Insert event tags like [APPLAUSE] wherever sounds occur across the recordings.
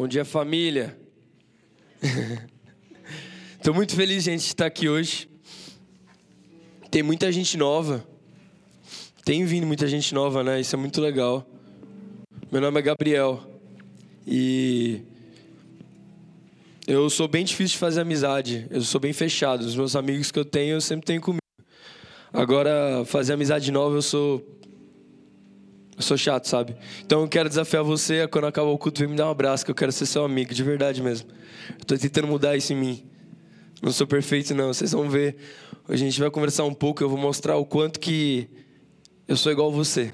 Bom dia, família. [LAUGHS] Estou muito feliz, gente, de estar aqui hoje. Tem muita gente nova. Tem vindo muita gente nova, né? Isso é muito legal. Meu nome é Gabriel. E eu sou bem difícil de fazer amizade. Eu sou bem fechado. Os meus amigos que eu tenho, eu sempre tenho comigo. Agora, fazer amizade nova, eu sou eu sou chato, sabe? Então eu quero desafiar você a quando acabar o culto, vir me dar um abraço, que eu quero ser seu amigo, de verdade mesmo. Eu tô tentando mudar isso em mim. Não sou perfeito, não. Vocês vão ver. A gente vai conversar um pouco, eu vou mostrar o quanto que eu sou igual a você.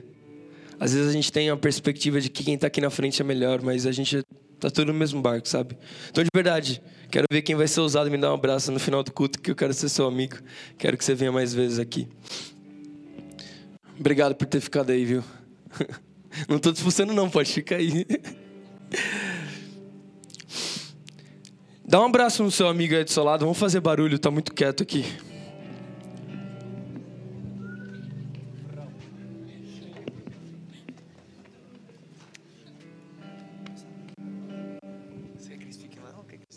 Às vezes a gente tem a perspectiva de que quem está aqui na frente é melhor, mas a gente tá tudo no mesmo barco, sabe? Então, de verdade, quero ver quem vai ser ousado me dar um abraço no final do culto, que eu quero ser seu amigo. Quero que você venha mais vezes aqui. Obrigado por ter ficado aí, viu? [LAUGHS] Não estou te expulsando, não, pode ficar aí. Dá um abraço no seu amigo aí do seu lado, vamos fazer barulho, tá muito quieto aqui.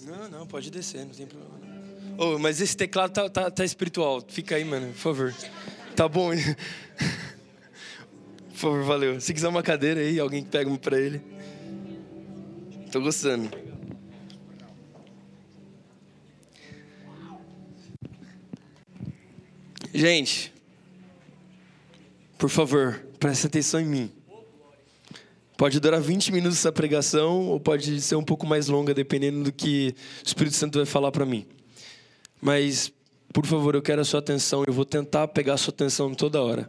Não, não, pode descer, não tem problema. Oh, mas esse teclado tá, tá, tá espiritual. Fica aí, mano, por favor. Tá bom. [LAUGHS] Por favor, valeu. Se quiser uma cadeira aí, alguém pega uma pra ele. Tô gostando. Gente, por favor, preste atenção em mim. Pode durar 20 minutos essa pregação ou pode ser um pouco mais longa, dependendo do que o Espírito Santo vai falar para mim. Mas, por favor, eu quero a sua atenção. Eu vou tentar pegar a sua atenção toda hora.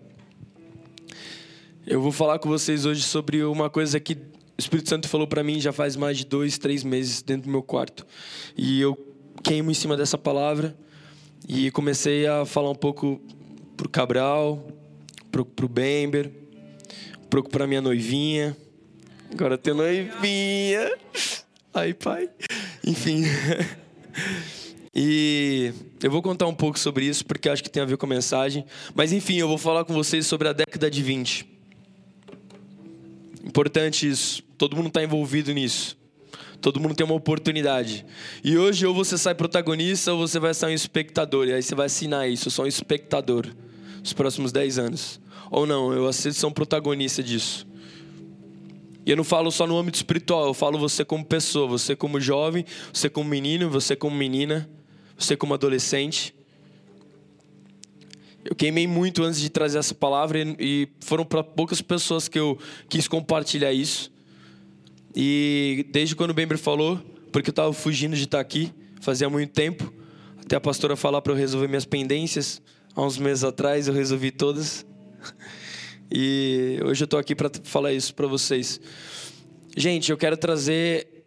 Eu vou falar com vocês hoje sobre uma coisa que o Espírito Santo falou para mim já faz mais de dois, três meses dentro do meu quarto. E eu queimo em cima dessa palavra e comecei a falar um pouco pro Cabral, pro, pro Bember, pro para minha noivinha. Agora tem noivinha. Ai, pai. Enfim. [LAUGHS] E eu vou contar um pouco sobre isso porque acho que tem a ver com a mensagem. Mas enfim, eu vou falar com vocês sobre a década de 20. Importante isso. Todo mundo está envolvido nisso. Todo mundo tem uma oportunidade. E hoje ou você sai protagonista ou você vai ser um espectador. E aí você vai assinar isso. Eu sou um espectador. Os próximos 10 anos. Ou não, eu aceito ser um protagonista disso. E eu não falo só no âmbito espiritual. Eu falo você como pessoa. Você como jovem. Você como menino. Você como menina. Você como adolescente. Eu queimei muito antes de trazer essa palavra e foram para poucas pessoas que eu quis compartilhar isso. E desde quando o Bember falou, porque eu estava fugindo de estar aqui, fazia muito tempo, até a pastora falar para eu resolver minhas pendências, há uns meses atrás eu resolvi todas. [LAUGHS] E hoje eu estou aqui para falar isso para vocês. Gente, eu quero trazer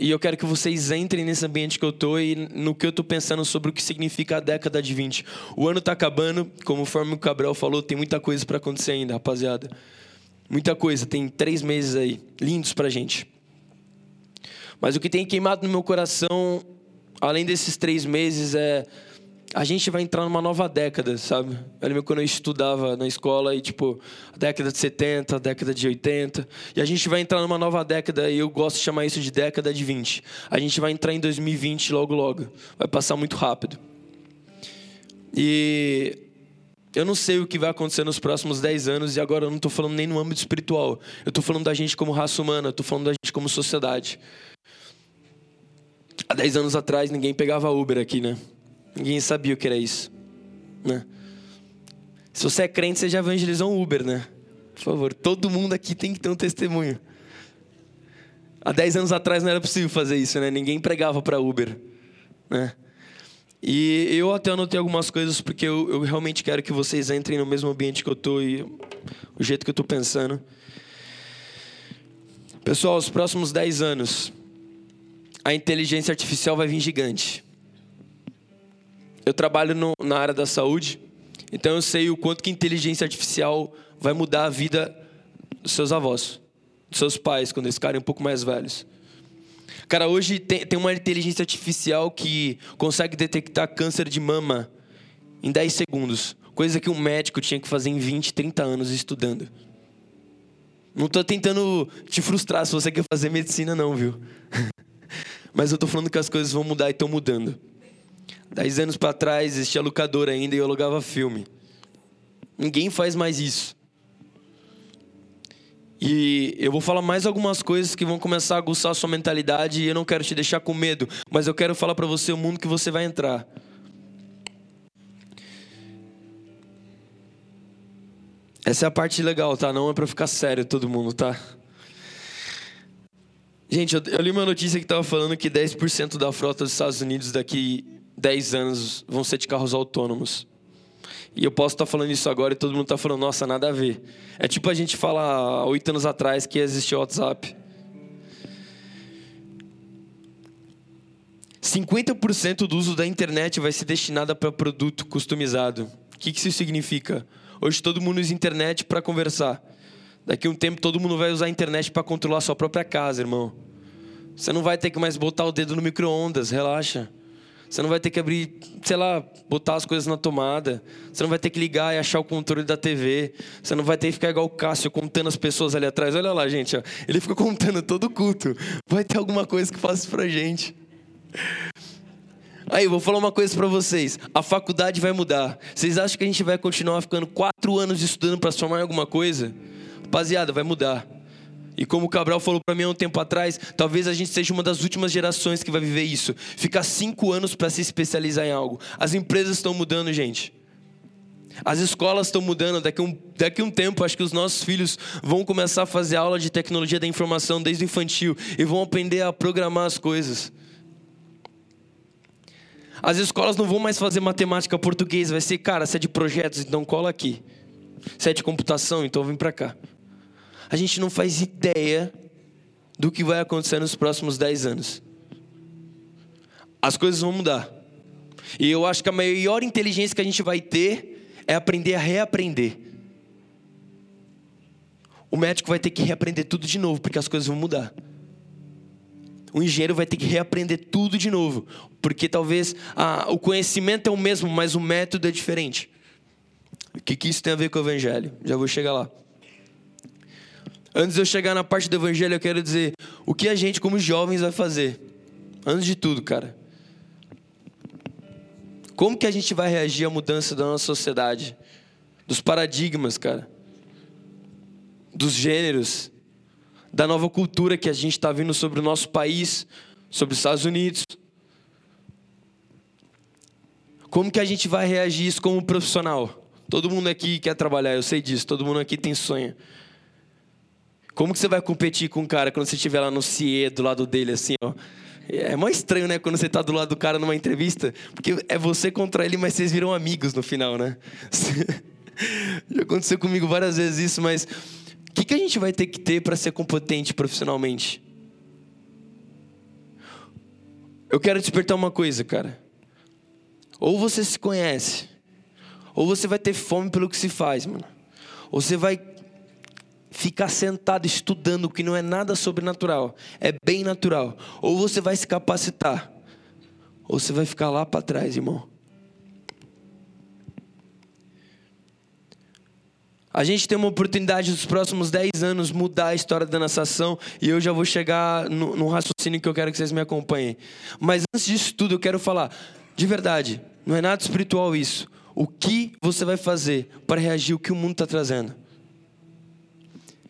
e eu quero que vocês entrem nesse ambiente que eu tô e no que eu tô pensando sobre o que significa a década de 20. O ano tá acabando, como o Cabral falou, tem muita coisa para acontecer ainda, rapaziada. Muita coisa, tem três meses aí, lindos pra gente. Mas o que tem queimado no meu coração, além desses três meses, é a gente vai entrar numa nova década, sabe? Eu lembro quando eu estudava na escola e, tipo, década de 70, a década de 80. E a gente vai entrar numa nova década e eu gosto de chamar isso de década de 20. A gente vai entrar em 2020 logo, logo. Vai passar muito rápido. E eu não sei o que vai acontecer nos próximos 10 anos e agora eu não estou falando nem no âmbito espiritual. Eu estou falando da gente como raça humana, eu falando da gente como sociedade. Há 10 anos atrás ninguém pegava Uber aqui, né? Ninguém sabia o que era isso, né? Se você é crente, você já evangelizou um Uber, né? Por favor, todo mundo aqui tem que ter um testemunho. Há 10 anos atrás não era possível fazer isso, né? Ninguém pregava para Uber, né? E eu até anotei algumas coisas porque eu, eu, realmente quero que vocês entrem no mesmo ambiente que eu tô e o jeito que eu tô pensando. Pessoal, os próximos 10 anos, a inteligência artificial vai vir gigante eu trabalho no, na área da saúde, então eu sei o quanto que inteligência artificial vai mudar a vida dos seus avós, dos seus pais, quando eles ficarem um pouco mais velhos. Cara, hoje tem, tem uma inteligência artificial que consegue detectar câncer de mama em 10 segundos, coisa que um médico tinha que fazer em 20, 30 anos estudando. Não tô tentando te frustrar se você quer fazer medicina, não, viu? [LAUGHS] Mas eu tô falando que as coisas vão mudar e estão mudando. Dez anos para trás existia locadora ainda e eu alugava filme. Ninguém faz mais isso. E eu vou falar mais algumas coisas que vão começar a aguçar a sua mentalidade e eu não quero te deixar com medo, mas eu quero falar para você o mundo que você vai entrar. Essa é a parte legal, tá? Não é para ficar sério todo mundo, tá? Gente, eu, eu li uma notícia que estava falando que 10% da frota dos Estados Unidos daqui 10 anos vão ser de carros autônomos. E eu posso estar falando isso agora e todo mundo está falando, nossa, nada a ver. É tipo a gente falar oito anos atrás que existia o WhatsApp. 50% do uso da internet vai ser destinado para produto customizado. O que isso significa? Hoje todo mundo usa internet para conversar. Daqui a um tempo todo mundo vai usar a internet para controlar a sua própria casa, irmão. Você não vai ter que mais botar o dedo no micro-ondas, relaxa. Você não vai ter que abrir, sei lá, botar as coisas na tomada. Você não vai ter que ligar e achar o controle da TV. Você não vai ter que ficar igual o Cássio contando as pessoas ali atrás. Olha lá, gente, ó. ele fica contando todo o culto. Vai ter alguma coisa que faça isso pra gente. Aí, vou falar uma coisa para vocês. A faculdade vai mudar. Vocês acham que a gente vai continuar ficando quatro anos estudando para formar em alguma coisa? Rapaziada, vai mudar. E como o Cabral falou para mim há um tempo atrás, talvez a gente seja uma das últimas gerações que vai viver isso. Ficar cinco anos para se especializar em algo. As empresas estão mudando, gente. As escolas estão mudando. Daqui um, daqui um tempo, acho que os nossos filhos vão começar a fazer aula de tecnologia da informação desde o infantil e vão aprender a programar as coisas. As escolas não vão mais fazer matemática português, vai ser, cara, se é de projetos, então cola aqui. Se é de computação, então vem para cá a gente não faz ideia do que vai acontecer nos próximos 10 anos. As coisas vão mudar. E eu acho que a maior inteligência que a gente vai ter é aprender a reaprender. O médico vai ter que reaprender tudo de novo, porque as coisas vão mudar. O engenheiro vai ter que reaprender tudo de novo, porque talvez ah, o conhecimento é o mesmo, mas o método é diferente. O que, que isso tem a ver com o evangelho? Já vou chegar lá. Antes de eu chegar na parte do evangelho, eu quero dizer o que a gente, como jovens, vai fazer. Antes de tudo, cara. Como que a gente vai reagir à mudança da nossa sociedade? Dos paradigmas, cara. Dos gêneros. Da nova cultura que a gente está vendo sobre o nosso país, sobre os Estados Unidos. Como que a gente vai reagir isso como profissional? Todo mundo aqui quer trabalhar, eu sei disso. Todo mundo aqui tem sonho. Como que você vai competir com um cara quando você estiver lá no CIE, do lado dele, assim, ó? É mais estranho, né, quando você tá do lado do cara numa entrevista, porque é você contra ele, mas vocês viram amigos no final, né? [LAUGHS] Já aconteceu comigo várias vezes isso, mas o que, que a gente vai ter que ter para ser competente profissionalmente? Eu quero despertar uma coisa, cara. Ou você se conhece, ou você vai ter fome pelo que se faz, mano. Ou você vai ficar sentado estudando que não é nada sobrenatural, é bem natural. Ou você vai se capacitar, ou você vai ficar lá para trás, irmão. A gente tem uma oportunidade nos próximos 10 anos mudar a história da nossa ação e eu já vou chegar no, no raciocínio que eu quero que vocês me acompanhem. Mas antes disso tudo, eu quero falar, de verdade, não é nada espiritual isso. O que você vai fazer para reagir ao que o mundo está trazendo?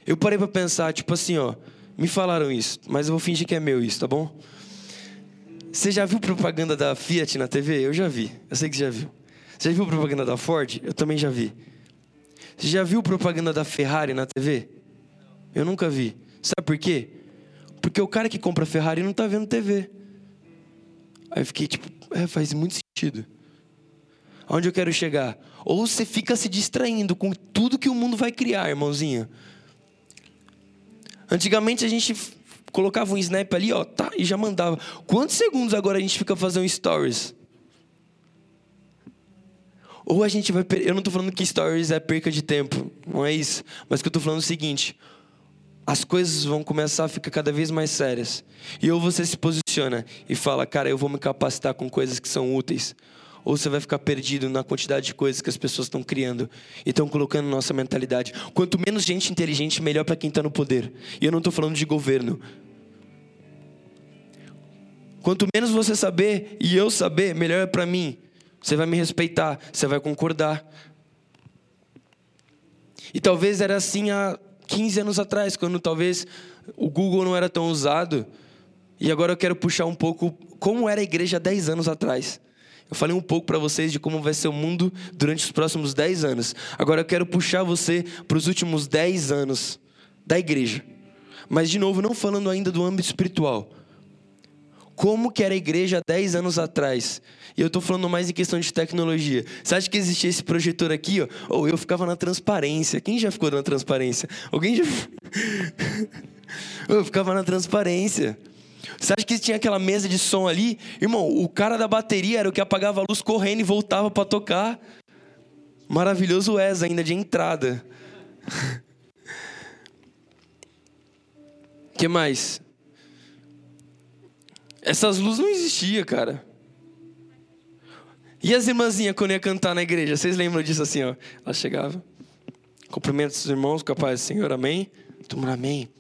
Eu parei para pensar, tipo assim, ó, me falaram isso, mas eu vou fingir que é meu isso, tá bom? Você já viu propaganda da Fiat na TV? Eu já vi. Eu sei que você já viu. Você já viu propaganda da Ford? Eu também já vi. Você já viu propaganda da Ferrari na TV? Eu nunca vi. Sabe por quê? Porque o cara que compra Ferrari não tá vendo TV. Aí eu fiquei tipo, é, faz muito sentido. Aonde eu quero chegar? Ou você fica se distraindo com tudo que o mundo vai criar, irmãozinho. Antigamente a gente colocava um snap ali, ó, tá, e já mandava. Quantos segundos agora a gente fica fazendo stories? Ou a gente vai. Eu não estou falando que stories é perca de tempo, não é isso. Mas que eu estou falando é o seguinte: as coisas vão começar a ficar cada vez mais sérias. E ou você se posiciona e fala, cara, eu vou me capacitar com coisas que são úteis. Ou você vai ficar perdido na quantidade de coisas que as pessoas estão criando e estão colocando na nossa mentalidade. Quanto menos gente inteligente, melhor para quem está no poder. E eu não estou falando de governo. Quanto menos você saber e eu saber, melhor é para mim. Você vai me respeitar, você vai concordar. E talvez era assim há 15 anos atrás, quando talvez o Google não era tão usado. E agora eu quero puxar um pouco como era a igreja há 10 anos atrás. Eu falei um pouco para vocês de como vai ser o mundo durante os próximos 10 anos. Agora eu quero puxar você para os últimos 10 anos da igreja. Mas, de novo, não falando ainda do âmbito espiritual. Como que era a igreja há 10 anos atrás? E eu estou falando mais em questão de tecnologia. Você acha que existia esse projetor aqui? Ó? Ou eu ficava na transparência. Quem já ficou na transparência? Alguém já. [LAUGHS] eu ficava na transparência. Você acha que tinha aquela mesa de som ali? Irmão, o cara da bateria era o que apagava a luz correndo e voltava para tocar. Maravilhoso Wes ainda de entrada. [LAUGHS] que mais? Essas luzes não existiam, cara. E as irmãzinhas quando ia cantar na igreja? Vocês lembram disso assim, ó? Ela chegava, cumprimenta os irmãos, capaz, Senhor, amém? Turma, amém.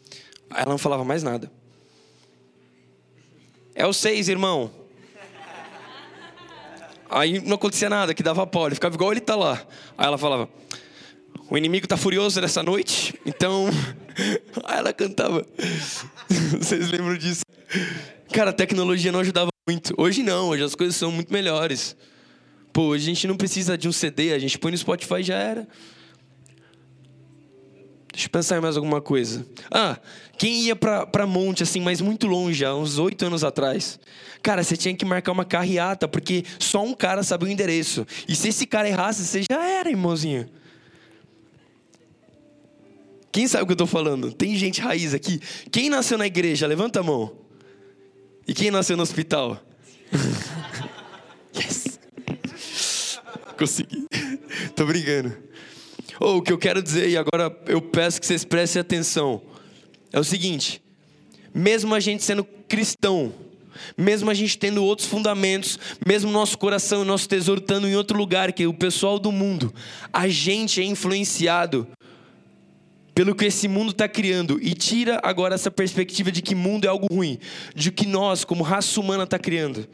Aí ela não falava mais nada. É o seis, irmão. Aí não acontecia nada, que dava pó, ele ficava igual ele tá lá. Aí ela falava: O inimigo tá furioso nessa noite, então. [LAUGHS] Aí ela cantava. [LAUGHS] Vocês lembram disso? Cara, a tecnologia não ajudava muito. Hoje não, hoje as coisas são muito melhores. Pô, hoje a gente não precisa de um CD, a gente põe no Spotify e já era. Deixa eu pensar em mais alguma coisa. Ah, quem ia pra, pra monte, assim, mas muito longe, há uns oito anos atrás. Cara, você tinha que marcar uma carreata, porque só um cara sabia o endereço. E se esse cara errasse, você já era, irmãozinho. Quem sabe o que eu tô falando? Tem gente raiz aqui. Quem nasceu na igreja? Levanta a mão. E quem nasceu no hospital? [LAUGHS] yes! Consegui. Tô brincando. Oh, o que eu quero dizer, e agora eu peço que vocês prestem atenção, é o seguinte: mesmo a gente sendo cristão, mesmo a gente tendo outros fundamentos, mesmo nosso coração e nosso tesouro estando em outro lugar que o pessoal do mundo, a gente é influenciado pelo que esse mundo está criando e tira agora essa perspectiva de que mundo é algo ruim, de que nós, como raça humana, está criando.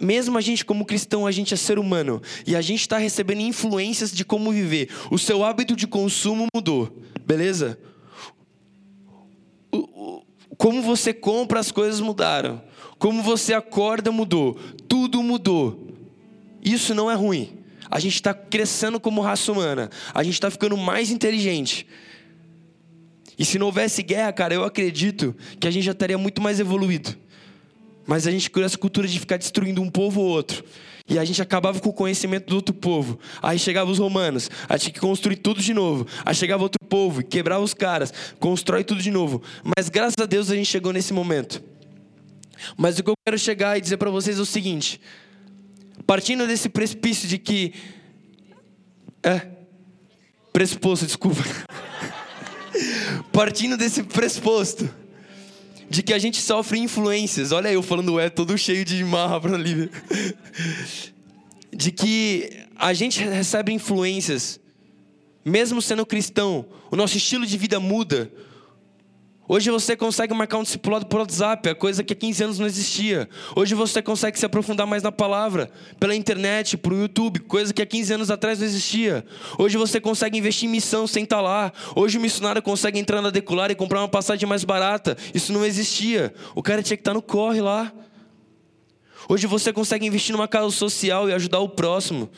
Mesmo a gente, como cristão, a gente é ser humano e a gente está recebendo influências de como viver. O seu hábito de consumo mudou, beleza? Como você compra as coisas mudaram. Como você acorda mudou. Tudo mudou. Isso não é ruim. A gente está crescendo como raça humana. A gente está ficando mais inteligente. E se não houvesse guerra, cara, eu acredito que a gente já estaria muito mais evoluído. Mas a gente criou essa cultura de ficar destruindo um povo ou outro. E a gente acabava com o conhecimento do outro povo. Aí chegavam os romanos, aí tinha que construir tudo de novo. Aí chegava outro povo, quebrava os caras, constrói tudo de novo. Mas graças a Deus a gente chegou nesse momento. Mas o que eu quero chegar e dizer para vocês é o seguinte: partindo desse precipício de que. É. Pressuposto, desculpa. [LAUGHS] Partindo desse pressuposto de que a gente sofre influências. Olha eu falando é todo cheio de marra para ali. De que a gente recebe influências, mesmo sendo cristão, o nosso estilo de vida muda, Hoje você consegue marcar um discipulado por WhatsApp, a coisa que há 15 anos não existia. Hoje você consegue se aprofundar mais na palavra, pela internet, por YouTube, coisa que há 15 anos atrás não existia. Hoje você consegue investir em missão sem estar lá. Hoje o missionário consegue entrar na decular e comprar uma passagem mais barata. Isso não existia. O cara tinha que estar no corre lá. Hoje você consegue investir numa casa social e ajudar o próximo.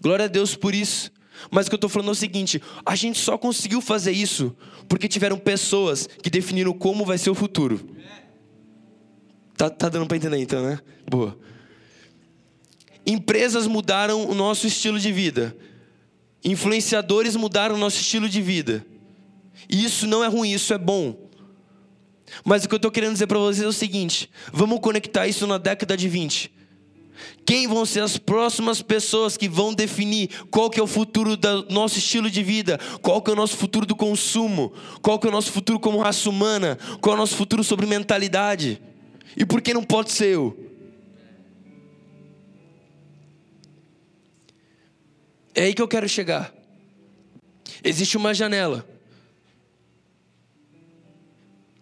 Glória a Deus por isso. Mas o que eu estou falando é o seguinte: a gente só conseguiu fazer isso porque tiveram pessoas que definiram como vai ser o futuro. Tá, tá dando para entender então, né? Boa. Empresas mudaram o nosso estilo de vida. Influenciadores mudaram o nosso estilo de vida. E isso não é ruim, isso é bom. Mas o que eu estou querendo dizer para vocês é o seguinte: vamos conectar isso na década de 20. Quem vão ser as próximas pessoas que vão definir qual que é o futuro do nosso estilo de vida, qual que é o nosso futuro do consumo, qual que é o nosso futuro como raça humana, qual é o nosso futuro sobre mentalidade? E por que não pode ser eu? É aí que eu quero chegar. Existe uma janela.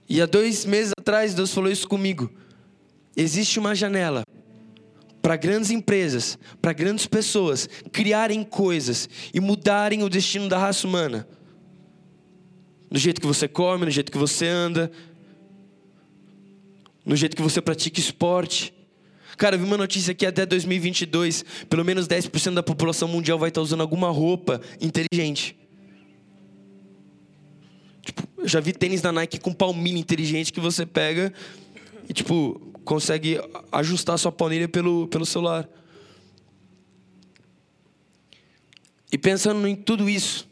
E há dois meses atrás Deus falou isso comigo. Existe uma janela para grandes empresas, para grandes pessoas criarem coisas e mudarem o destino da raça humana. No jeito que você come, no jeito que você anda, no jeito que você pratica esporte. Cara, eu vi uma notícia que até 2022, pelo menos 10% da população mundial vai estar usando alguma roupa inteligente. Tipo, eu já vi tênis da Nike com palmilha inteligente que você pega e, tipo, consegue ajustar sua palmilha pelo, pelo celular. E pensando em tudo isso.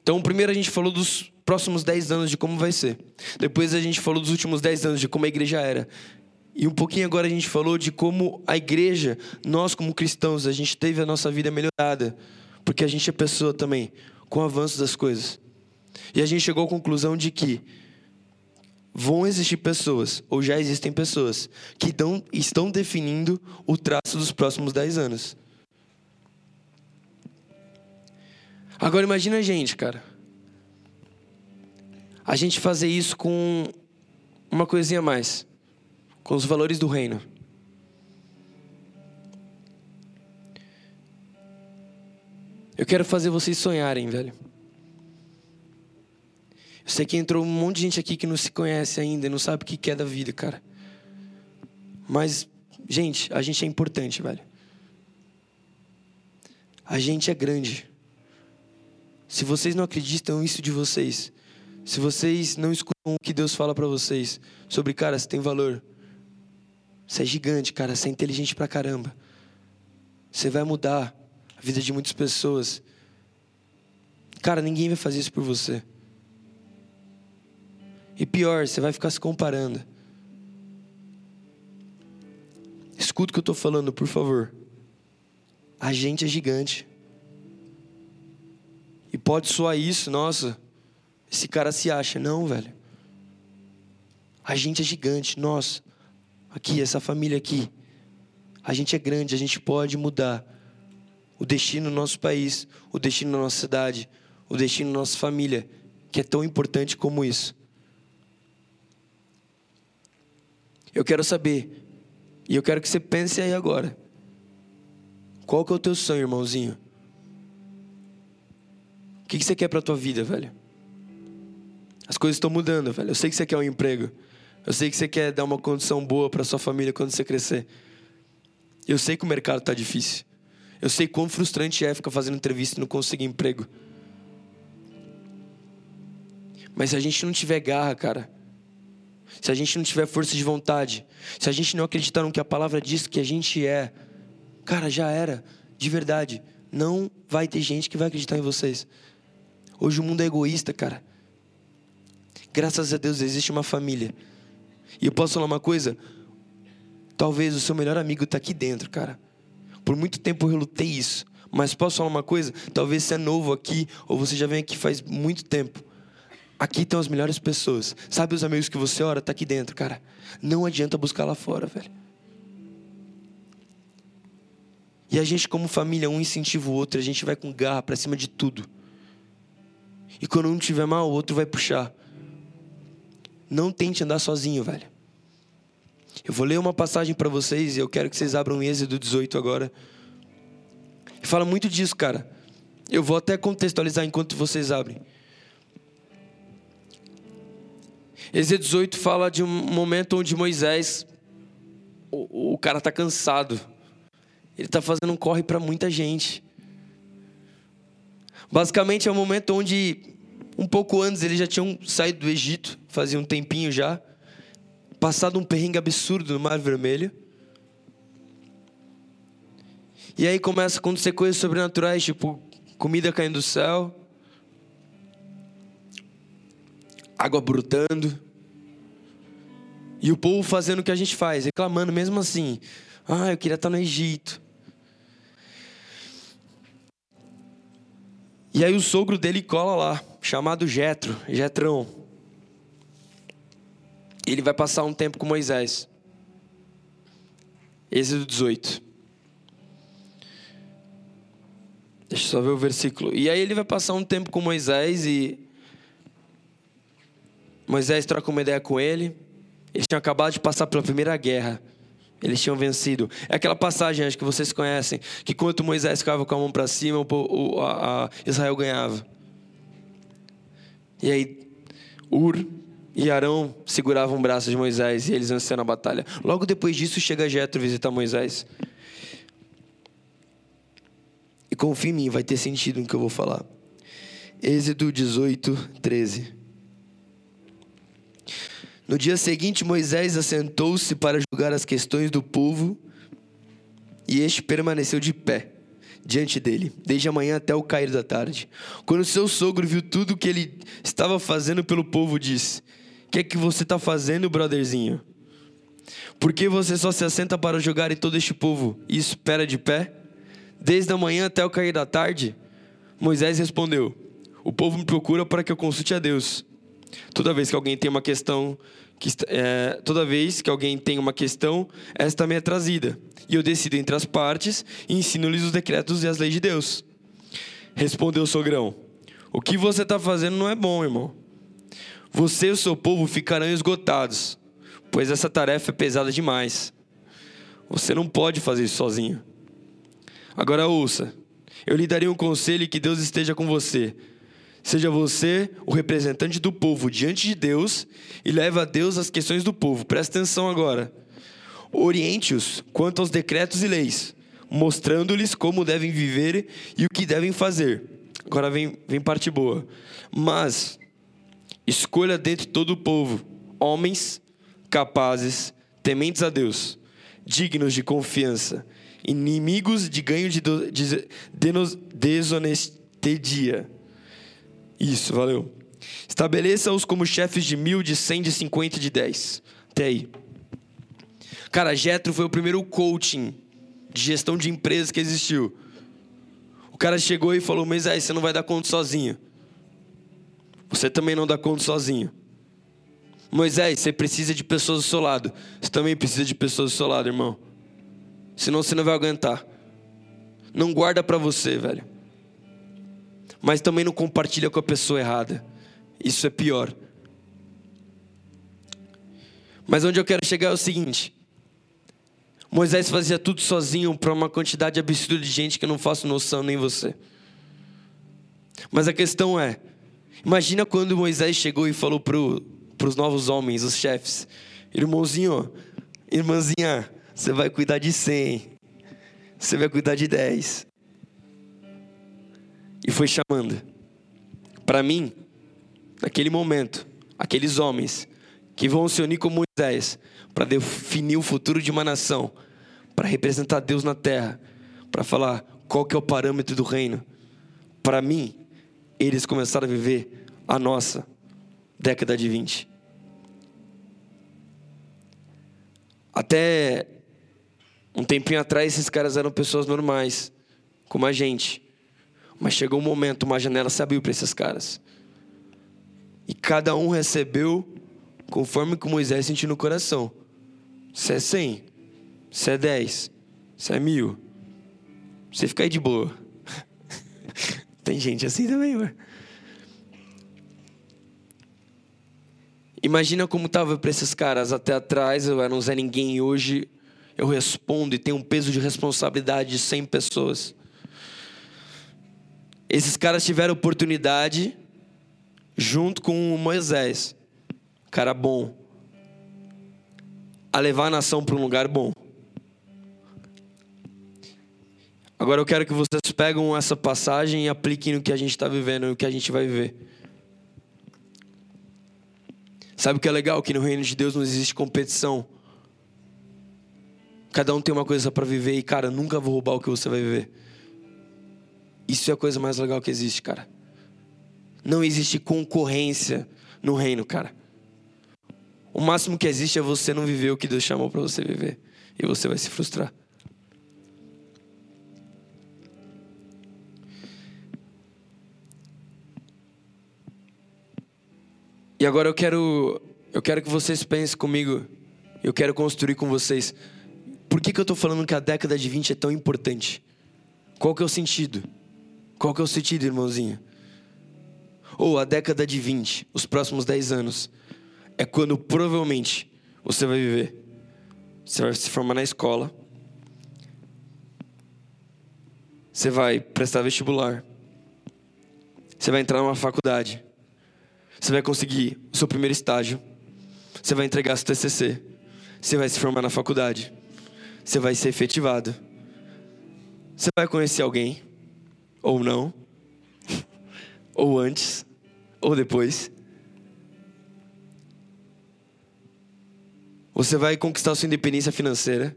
Então, primeiro a gente falou dos próximos 10 anos de como vai ser. Depois a gente falou dos últimos 10 anos de como a igreja era. E um pouquinho agora a gente falou de como a igreja, nós como cristãos, a gente teve a nossa vida melhorada. Porque a gente é pessoa também, com o avanço das coisas. E a gente chegou à conclusão de que vão existir pessoas, ou já existem pessoas, que estão definindo o traço dos próximos 10 anos. Agora imagina a gente, cara. A gente fazer isso com uma coisinha a mais. Com os valores do reino. Eu quero fazer vocês sonharem, velho. Eu sei que entrou um monte de gente aqui que não se conhece ainda, não sabe o que é da vida, cara. Mas, gente, a gente é importante, velho. A gente é grande. Se vocês não acreditam isso de vocês, se vocês não escutam o que Deus fala para vocês sobre, cara, você tem valor. Você é gigante, cara, você é inteligente pra caramba. Você vai mudar a vida de muitas pessoas. Cara, ninguém vai fazer isso por você. E pior, você vai ficar se comparando. Escuta o que eu estou falando, por favor. A gente é gigante. E pode soar isso, nossa, esse cara se acha. Não, velho. A gente é gigante, nossa. Aqui, essa família aqui. A gente é grande, a gente pode mudar o destino do nosso país, o destino da nossa cidade, o destino da nossa família, que é tão importante como isso. Eu quero saber. E eu quero que você pense aí agora. Qual que é o teu sonho, irmãozinho? O que, que você quer para a tua vida, velho? As coisas estão mudando, velho. Eu sei que você quer um emprego. Eu sei que você quer dar uma condição boa para sua família quando você crescer. Eu sei que o mercado está difícil. Eu sei quão frustrante é ficar fazendo entrevista e não conseguir emprego. Mas se a gente não tiver garra, cara, se a gente não tiver força de vontade, se a gente não acreditar no que a palavra diz que a gente é, cara, já era, de verdade. Não vai ter gente que vai acreditar em vocês. Hoje o mundo é egoísta, cara. Graças a Deus existe uma família. E eu posso falar uma coisa? Talvez o seu melhor amigo está aqui dentro, cara. Por muito tempo eu relutei isso. Mas posso falar uma coisa? Talvez você é novo aqui, ou você já vem aqui faz muito tempo. Aqui estão as melhores pessoas. Sabe os amigos que você ora? Tá aqui dentro, cara. Não adianta buscar lá fora, velho. E a gente, como família, um incentiva o outro, a gente vai com garra para cima de tudo. E quando um tiver mal, o outro vai puxar. Não tente andar sozinho, velho. Eu vou ler uma passagem para vocês e eu quero que vocês abram Êxodo 18 agora. Fala muito disso, cara. Eu vou até contextualizar enquanto vocês abrem. Êxodo 18 fala de um momento onde Moisés, o, o cara está cansado. Ele está fazendo um corre para muita gente. Basicamente é um momento onde, um pouco antes, eles já tinham saído do Egito, fazia um tempinho já, passado um perrengue absurdo no Mar Vermelho. E aí começa a acontecer coisas sobrenaturais, tipo comida caindo do céu, água brotando. E o povo fazendo o que a gente faz, reclamando mesmo assim. Ah, eu queria estar no Egito. E aí o sogro dele cola lá, chamado Jetro, Jetrão. Ele vai passar um tempo com Moisés. Êxodo 18. Deixa eu só ver o versículo. E aí ele vai passar um tempo com Moisés e. Moisés troca uma ideia com ele. Eles tinham acabado de passar pela primeira guerra. Eles tinham vencido. É aquela passagem, acho que vocês conhecem, que quando Moisés ficava com a mão para cima, o, a, a Israel ganhava. E aí, Ur e Arão seguravam o braço de Moisés e eles venciam a batalha. Logo depois disso, chega Jetro visitar Moisés. E confia em mim, vai ter sentido no que eu vou falar. Êxodo 18, 13. No dia seguinte, Moisés assentou-se para julgar as questões do povo, e este permaneceu de pé diante dele, desde a manhã até o cair da tarde. Quando seu sogro viu tudo que ele estava fazendo pelo povo, disse: O que é que você está fazendo, brotherzinho? Por que você só se assenta para julgar em todo este povo e espera de pé? Desde a manhã até o cair da tarde? Moisés respondeu: O povo me procura para que eu consulte a Deus. Toda vez que alguém tem uma questão, que, é, toda vez que alguém tem uma questão, esta também é trazida. E eu decido entre as partes e ensino-lhes os decretos e as leis de Deus. Respondeu o sogrão: O que você está fazendo não é bom, irmão. Você e o seu povo ficarão esgotados, pois essa tarefa é pesada demais. Você não pode fazer isso sozinho. Agora ouça: eu lhe darei um conselho e que Deus esteja com você Seja você o representante do povo diante de Deus e leve a Deus as questões do povo. Presta atenção agora. Oriente-os quanto aos decretos e leis, mostrando-lhes como devem viver e o que devem fazer. Agora vem, vem parte boa. Mas escolha dentre todo o povo homens capazes, tementes a Deus, dignos de confiança, inimigos de ganho de, de, de isso, valeu. Estabeleça-os como chefes de mil, de cem, de cinquenta e de dez. Até aí. Cara, Jetro foi o primeiro coaching de gestão de empresas que existiu. O cara chegou e falou: Mas aí, você não vai dar conta sozinho. Você também não dá conta sozinho. Moisés, você precisa de pessoas do seu lado. Você também precisa de pessoas do seu lado, irmão. Senão você não vai aguentar. Não guarda para você, velho mas também não compartilha com a pessoa errada. Isso é pior. Mas onde eu quero chegar é o seguinte: Moisés fazia tudo sozinho para uma quantidade absurda de gente que eu não faço noção nem você. Mas a questão é: imagina quando Moisés chegou e falou para os novos homens, os chefes: irmãozinho, irmãzinha, você vai cuidar de 100, você vai cuidar de 10, e foi chamando. Para mim, naquele momento, aqueles homens que vão se unir com Moisés para definir o futuro de uma nação, para representar Deus na terra, para falar qual que é o parâmetro do reino. Para mim, eles começaram a viver a nossa década de 20. Até um tempinho atrás, esses caras eram pessoas normais, como a gente. Mas chegou um momento, uma janela se abriu para esses caras. E cada um recebeu conforme que Moisés sentiu no coração. Se é cem, se é dez, se é mil. Você fica aí de boa. [LAUGHS] Tem gente assim também, mano. Imagina como estava para esses caras até atrás, eu era Zé Ninguém e hoje eu respondo e tenho um peso de responsabilidade de 100 pessoas. Esses caras tiveram oportunidade junto com o Moisés, cara bom, a levar a nação para um lugar bom. Agora eu quero que vocês peguem essa passagem e apliquem no que a gente está vivendo, no que a gente vai viver. Sabe o que é legal? Que no reino de Deus não existe competição. Cada um tem uma coisa para viver e, cara, nunca vou roubar o que você vai viver. Isso é a coisa mais legal que existe, cara. Não existe concorrência no reino, cara. O máximo que existe é você não viver o que Deus chamou para você viver. E você vai se frustrar. E agora eu quero, eu quero que vocês pensem comigo. Eu quero construir com vocês. Por que, que eu estou falando que a década de 20 é tão importante? Qual que é o sentido? Qual que é o sentido, irmãozinho? Ou a década de 20, os próximos 10 anos, é quando provavelmente você vai viver. Você vai se formar na escola. Você vai prestar vestibular. Você vai entrar numa faculdade. Você vai conseguir o seu primeiro estágio. Você vai entregar seu TCC. Você vai se formar na faculdade. Você vai ser efetivado. Você vai conhecer alguém. Ou não. ou antes. Ou depois. Você vai conquistar sua independência financeira.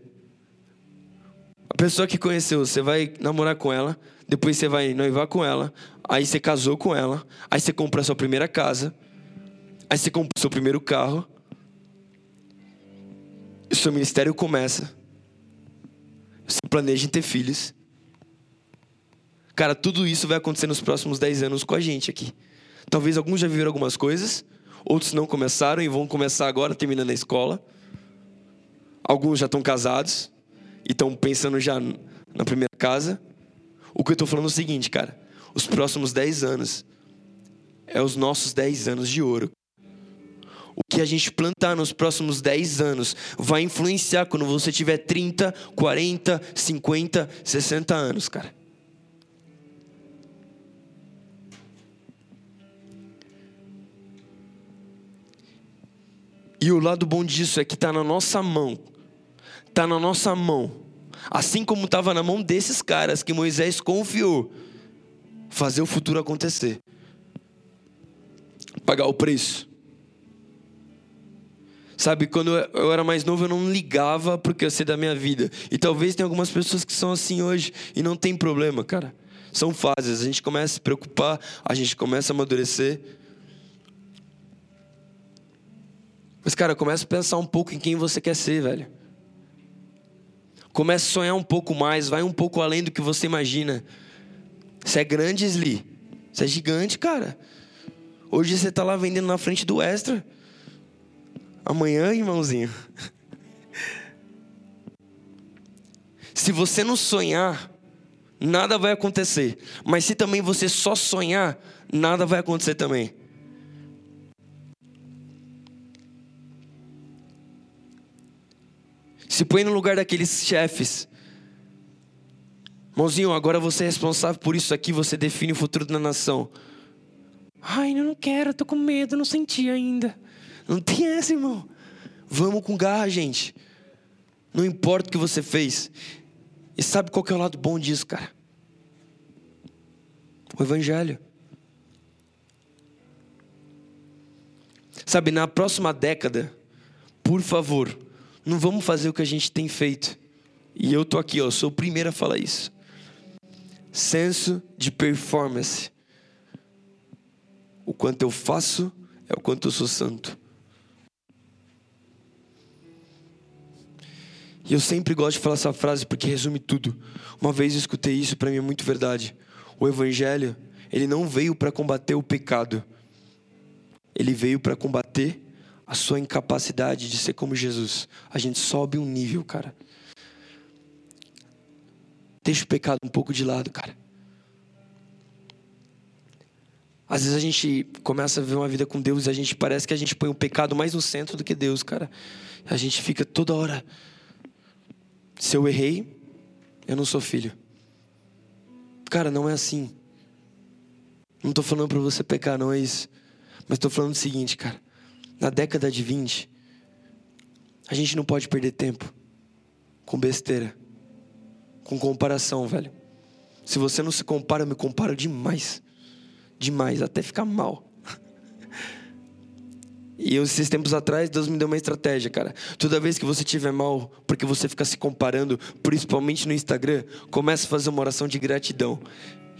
A pessoa que conheceu, você vai namorar com ela, depois você vai noivar com ela, aí você casou com ela, aí você compra sua primeira casa, aí você compra seu primeiro carro, e seu ministério começa. Você planeja em ter filhos. Cara, tudo isso vai acontecer nos próximos 10 anos com a gente aqui. Talvez alguns já viveram algumas coisas, outros não começaram e vão começar agora, terminando a escola. Alguns já estão casados e estão pensando já na primeira casa. O que eu estou falando é o seguinte, cara. Os próximos 10 anos é os nossos 10 anos de ouro. O que a gente plantar nos próximos 10 anos vai influenciar quando você tiver 30, 40, 50, 60 anos, cara. E o lado bom disso é que está na nossa mão está na nossa mão. Assim como estava na mão desses caras que Moisés confiou fazer o futuro acontecer. Pagar o preço. Sabe, quando eu era mais novo eu não ligava porque eu sei da minha vida. E talvez tenha algumas pessoas que são assim hoje e não tem problema, cara. São fases, a gente começa a se preocupar, a gente começa a amadurecer. Mas, cara, começa a pensar um pouco em quem você quer ser, velho. Comece a sonhar um pouco mais, vai um pouco além do que você imagina. Você é grande, Sli. Você é gigante, cara. Hoje você está lá vendendo na frente do Extra. Amanhã, irmãozinho. [LAUGHS] Se você não sonhar, nada vai acontecer. Mas se também você só sonhar, nada vai acontecer também. Se põe no lugar daqueles chefes. Mãozinho, agora você é responsável por isso aqui, você define o futuro da nação. Ai, eu não quero, eu tô com medo, não senti ainda. Não tem essa, irmão. Vamos com garra, gente. Não importa o que você fez. E sabe qual que é o lado bom disso, cara? O Evangelho. Sabe, na próxima década, por favor, não vamos fazer o que a gente tem feito. E eu tô aqui, ó, sou o primeiro a falar isso. Senso de performance. O quanto eu faço é o quanto eu sou santo. E eu sempre gosto de falar essa frase porque resume tudo. Uma vez eu escutei isso, para mim é muito verdade. O evangelho, ele não veio para combater o pecado. Ele veio para combater a sua incapacidade de ser como Jesus. A gente sobe um nível, cara. Deixa o pecado um pouco de lado, cara. Às vezes a gente começa a viver uma vida com Deus e a gente parece que a gente põe o pecado mais no centro do que Deus, cara. A gente fica toda hora. Se eu errei, eu não sou filho. Cara, não é assim. Não estou falando para você pecar, não é isso. Mas estou falando o seguinte, cara na década de 20, a gente não pode perder tempo com besteira, com comparação, velho. Se você não se compara, eu me comparo demais. Demais, até ficar mal. [LAUGHS] E esses tempos atrás, Deus me deu uma estratégia, cara. Toda vez que você estiver mal, porque você fica se comparando, principalmente no Instagram, começa a fazer uma oração de gratidão.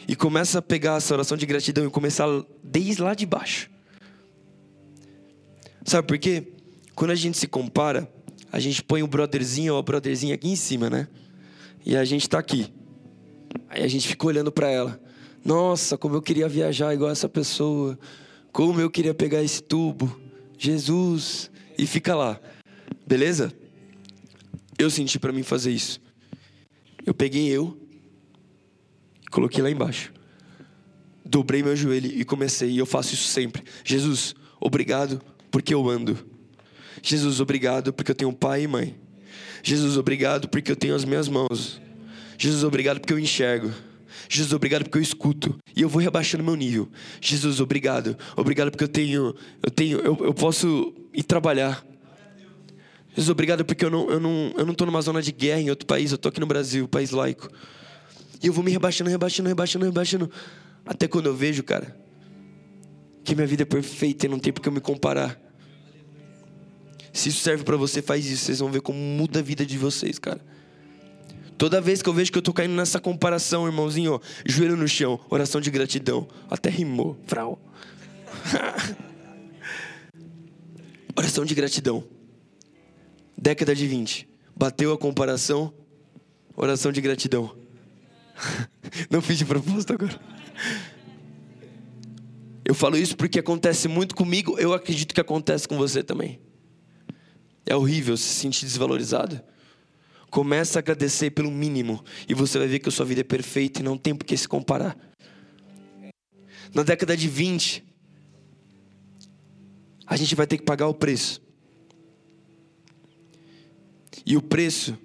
E começa a pegar essa oração de gratidão e começar desde lá de baixo. Sabe por quê? Quando a gente se compara, a gente põe o brotherzinho ou a brotherzinha aqui em cima, né? E a gente tá aqui. Aí a gente fica olhando para ela. Nossa, como eu queria viajar igual essa pessoa. Como eu queria pegar esse tubo. Jesus. E fica lá. Beleza? Eu senti para mim fazer isso. Eu peguei eu, coloquei lá embaixo. dobrei meu joelho e comecei, e eu faço isso sempre. Jesus, obrigado porque eu ando. Jesus, obrigado porque eu tenho pai e mãe. Jesus, obrigado porque eu tenho as minhas mãos. Jesus, obrigado porque eu enxergo. Jesus, obrigado porque eu escuto e eu vou rebaixando meu nível. Jesus, obrigado. Obrigado porque eu tenho, eu tenho, eu, eu posso ir trabalhar. Jesus, obrigado porque eu não, eu não, eu não tô numa zona de guerra em outro país, eu tô aqui no Brasil, país laico. E eu vou me rebaixando, rebaixando, rebaixando, rebaixando, até quando eu vejo, cara, que minha vida é perfeita e não tem porque eu me comparar. Se isso serve para você, faz isso. Vocês vão ver como muda a vida de vocês, cara. Toda vez que eu vejo que eu tô caindo nessa comparação, irmãozinho, ó, joelho no chão, oração de gratidão. Até rimou, frau. [LAUGHS] oração de gratidão. Década de 20. Bateu a comparação, oração de gratidão. [LAUGHS] Não fiz de propósito agora. Eu falo isso porque acontece muito comigo, eu acredito que acontece com você também. É horrível se sentir desvalorizado. Começa a agradecer pelo mínimo e você vai ver que a sua vida é perfeita e não tem por que se comparar. Na década de 20, a gente vai ter que pagar o preço. E o preço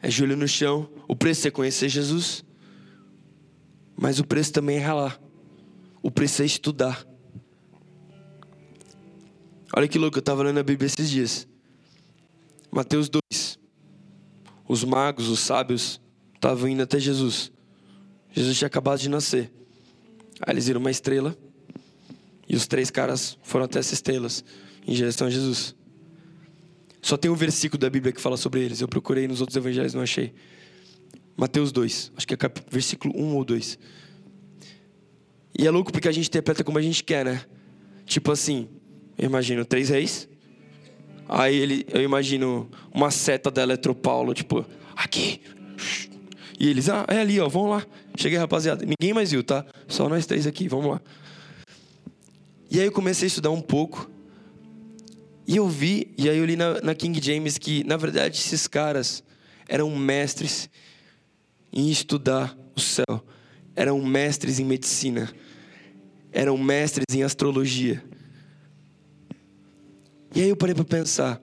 é joelho no chão, o preço é conhecer Jesus, mas o preço também é ralar. O preço é estudar. Olha que louco, eu estava lendo a Bíblia esses dias. Mateus 2 os magos, os sábios, estavam indo até Jesus. Jesus tinha acabado de nascer. Aí eles viram uma estrela. E os três caras foram até essas estrelas, em direção a Jesus. Só tem um versículo da Bíblia que fala sobre eles. Eu procurei nos outros evangelhos, não achei. Mateus 2, acho que é cap... versículo 1 ou 2. E é louco porque a gente interpreta como a gente quer, né? Tipo assim, eu imagino três reis, Aí ele, eu imagino uma seta da Eletropaulo, tipo, aqui. E eles, ah, é ali, ó, vamos lá. Cheguei, rapaziada. Ninguém mais viu, tá? Só nós três aqui, vamos lá. E aí eu comecei a estudar um pouco. E eu vi, e aí eu li na, na King James que, na verdade, esses caras eram mestres em estudar o céu. Eram mestres em medicina. Eram mestres em astrologia e aí eu parei para pensar: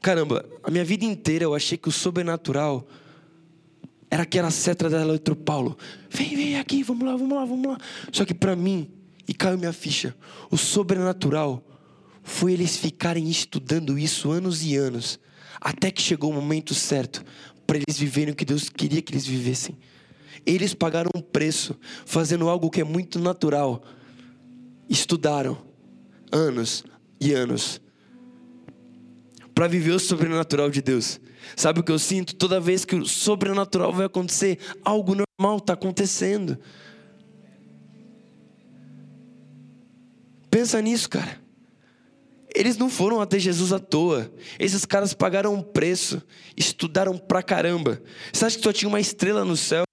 caramba, a minha vida inteira eu achei que o sobrenatural era aquela seta da Eletropaulo. Vem, vem aqui, vamos lá, vamos lá, vamos lá. Só que para mim, e caiu minha ficha, o sobrenatural foi eles ficarem estudando isso anos e anos, até que chegou o momento certo para eles viverem o que Deus queria que eles vivessem. Eles pagaram um preço fazendo algo que é muito natural. Estudaram anos e anos para viver o sobrenatural de Deus. Sabe o que eu sinto? Toda vez que o sobrenatural vai acontecer, algo normal está acontecendo. Pensa nisso, cara. Eles não foram até Jesus à toa. Esses caras pagaram um preço, estudaram pra caramba. Você acha que só tinha uma estrela no céu?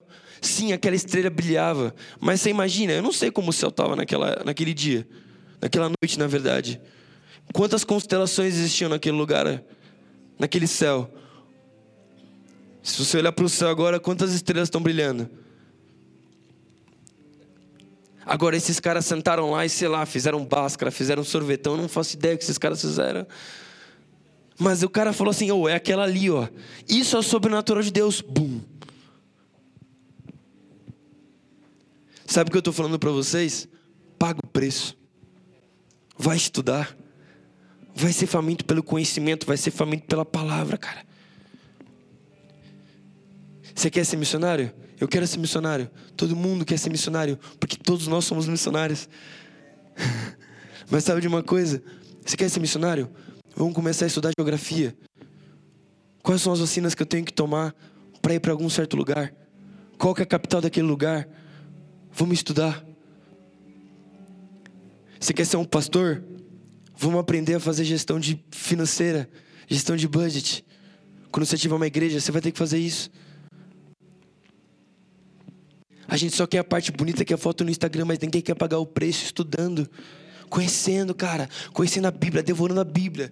Sim, aquela estrela brilhava. Mas você imagina, eu não sei como o céu estava naquela, naquele dia, naquela noite, na verdade. Quantas constelações existiam naquele lugar, naquele céu? Se você olhar para o céu agora, quantas estrelas estão brilhando? Agora, esses caras sentaram lá e, sei lá, fizeram báscara, fizeram sorvetão. Eu não faço ideia o que esses caras fizeram. Mas o cara falou assim: oh, é aquela ali, ó. Isso é o sobrenatural de Deus. Bum. Sabe o que eu estou falando para vocês? Paga o preço. Vai estudar vai ser faminto pelo conhecimento, vai ser faminto pela palavra, cara. Você quer ser missionário? Eu quero ser missionário. Todo mundo quer ser missionário, porque todos nós somos missionários. [LAUGHS] Mas sabe de uma coisa? Você quer ser missionário? Vamos começar a estudar geografia. Quais são as vacinas que eu tenho que tomar para ir para algum certo lugar? Qual que é a capital daquele lugar? Vamos estudar. Você quer ser um pastor? Vamos aprender a fazer gestão de financeira, gestão de budget. Quando você tiver uma igreja, você vai ter que fazer isso. A gente só quer a parte bonita que é a foto no Instagram, mas ninguém quer pagar o preço estudando, conhecendo, cara, conhecendo a Bíblia, devorando a Bíblia.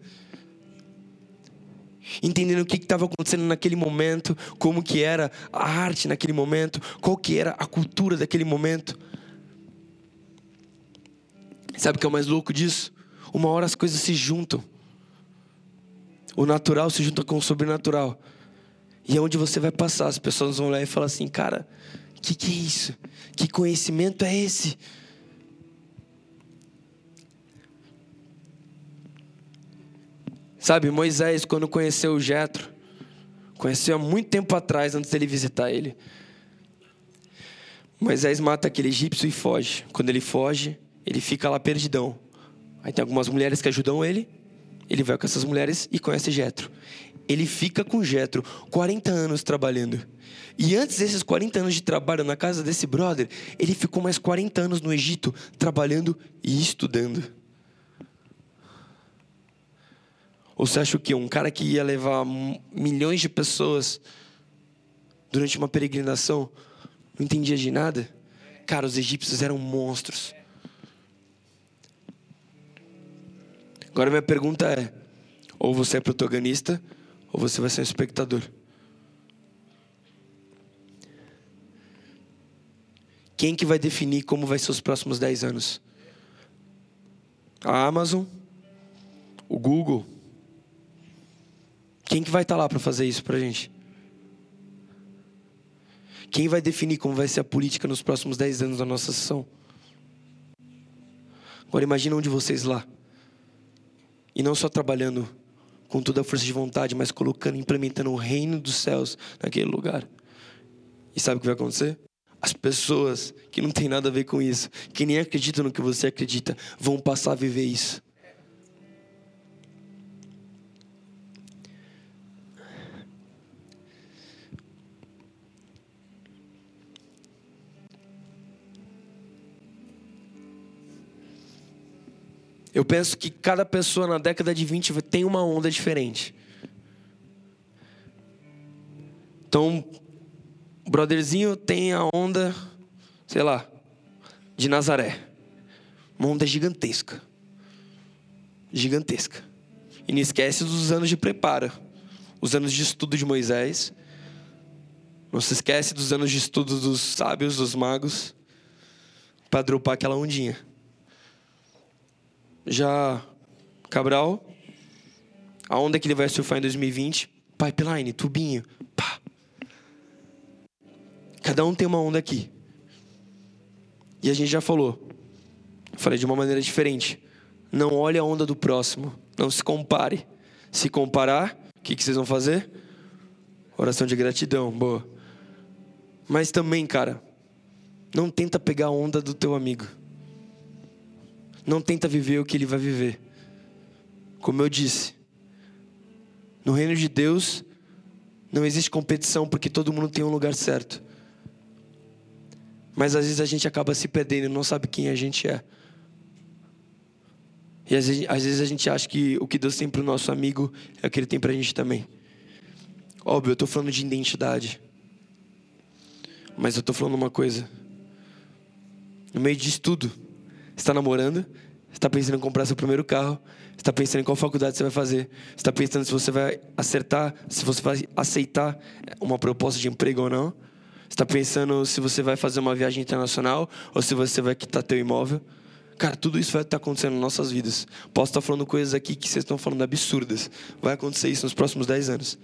Entendendo o que estava acontecendo naquele momento, como que era a arte naquele momento, qual que era a cultura daquele momento. Sabe o que é o mais louco disso? Uma hora as coisas se juntam. O natural se junta com o sobrenatural. E é onde você vai passar. As pessoas vão olhar e falar assim: cara, o que, que é isso? Que conhecimento é esse? Sabe, Moisés, quando conheceu o Jetro, conheceu há muito tempo atrás, antes dele visitar ele. Moisés mata aquele egípcio e foge. Quando ele foge, ele fica lá perdidão. Aí tem algumas mulheres que ajudam ele. Ele vai com essas mulheres e conhece Jetro. Ele fica com Jetro 40 anos trabalhando. E antes desses 40 anos de trabalho na casa desse brother, ele ficou mais 40 anos no Egito trabalhando e estudando. Ou você acha o quê? Um cara que ia levar milhões de pessoas durante uma peregrinação não entendia de nada? Cara, os egípcios eram monstros. Agora minha pergunta é: ou você é protagonista, ou você vai ser um espectador. Quem que vai definir como vai ser os próximos 10 anos? A Amazon? O Google? Quem que vai estar tá lá para fazer isso para a gente? Quem vai definir como vai ser a política nos próximos 10 anos da nossa sessão? Agora imagina um de vocês lá. E não só trabalhando com toda a força de vontade, mas colocando, implementando o reino dos céus naquele lugar. E sabe o que vai acontecer? As pessoas que não tem nada a ver com isso, que nem acreditam no que você acredita, vão passar a viver isso. Eu penso que cada pessoa na década de 20 tem uma onda diferente. Então, brotherzinho tem a onda, sei lá, de Nazaré. Uma onda gigantesca. Gigantesca. E não esquece dos anos de preparo. Os anos de estudo de Moisés. Não se esquece dos anos de estudo dos sábios, dos magos. Para dropar aquela ondinha. Já Cabral, a onda que ele vai surfar em 2020, pipeline, tubinho, pá. Cada um tem uma onda aqui. E a gente já falou. Falei de uma maneira diferente. Não olhe a onda do próximo. Não se compare. Se comparar, o que, que vocês vão fazer? Oração de gratidão, boa. Mas também, cara, não tenta pegar a onda do teu amigo. Não tenta viver o que ele vai viver. Como eu disse, no reino de Deus não existe competição porque todo mundo tem um lugar certo. Mas às vezes a gente acaba se perdendo não sabe quem a gente é. E às vezes, às vezes a gente acha que o que Deus tem para o nosso amigo é o que Ele tem para a gente também. Óbvio, eu estou falando de identidade. Mas eu estou falando uma coisa. No meio disso tudo, está namorando, está pensando em comprar seu primeiro carro, está pensando em qual faculdade você vai fazer, está pensando se você vai acertar, se você vai aceitar uma proposta de emprego ou não, está pensando se você vai fazer uma viagem internacional ou se você vai quitar teu imóvel. Cara, tudo isso vai estar acontecendo nas nossas vidas. Posso estar falando coisas aqui que vocês estão falando absurdas. Vai acontecer isso nos próximos 10 anos.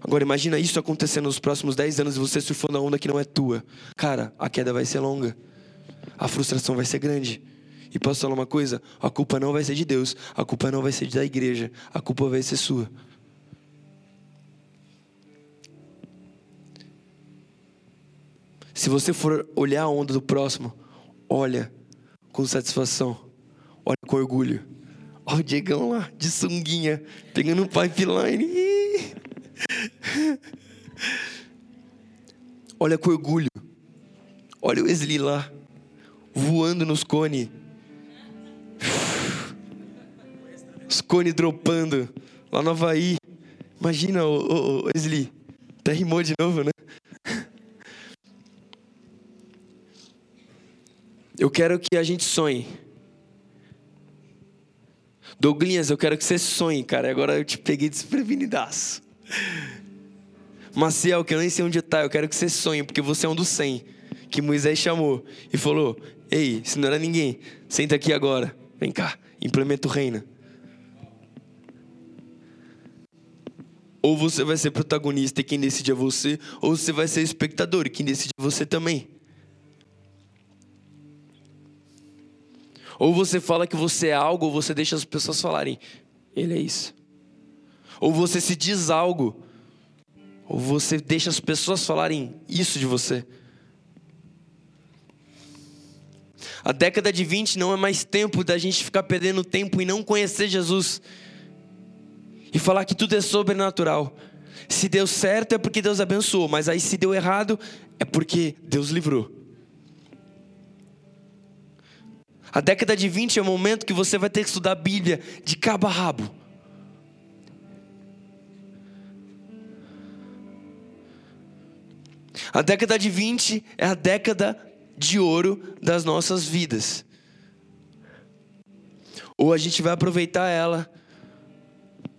Agora imagina isso acontecendo nos próximos 10 anos e você surfando a onda que não é tua. Cara, a queda vai ser longa a frustração vai ser grande. E posso falar uma coisa? A culpa não vai ser de Deus, a culpa não vai ser da igreja, a culpa vai ser sua. Se você for olhar a onda do próximo, olha com satisfação, olha com orgulho. Olha o Diegão lá, de sunguinha, pegando um pipeline. olha com orgulho. Olha o Wesley lá, voando nos cones. Os cones dropando lá no Havaí. Imagina, o Wesley. Até rimou de novo, né? Eu quero que a gente sonhe. Douglinhas, eu quero que você sonhe, cara. Agora eu te peguei desprevenidaço. Maciel, que eu nem sei onde tá, eu quero que você sonhe, porque você é um dos 100 que Moisés chamou e falou: Ei, se não era ninguém, senta aqui agora. Vem cá, implementa o reino. Ou você vai ser protagonista e quem decide é você, ou você vai ser espectador e quem decide é você também. Ou você fala que você é algo, ou você deixa as pessoas falarem, ele é isso. Ou você se diz algo, ou você deixa as pessoas falarem isso de você. A década de 20 não é mais tempo da gente ficar perdendo tempo e não conhecer Jesus. E falar que tudo é sobrenatural. Se deu certo é porque Deus abençoou, mas aí se deu errado é porque Deus livrou. A década de 20 é o momento que você vai ter que estudar a Bíblia de cabo a rabo. A década de 20 é a década de ouro das nossas vidas. Ou a gente vai aproveitar ela,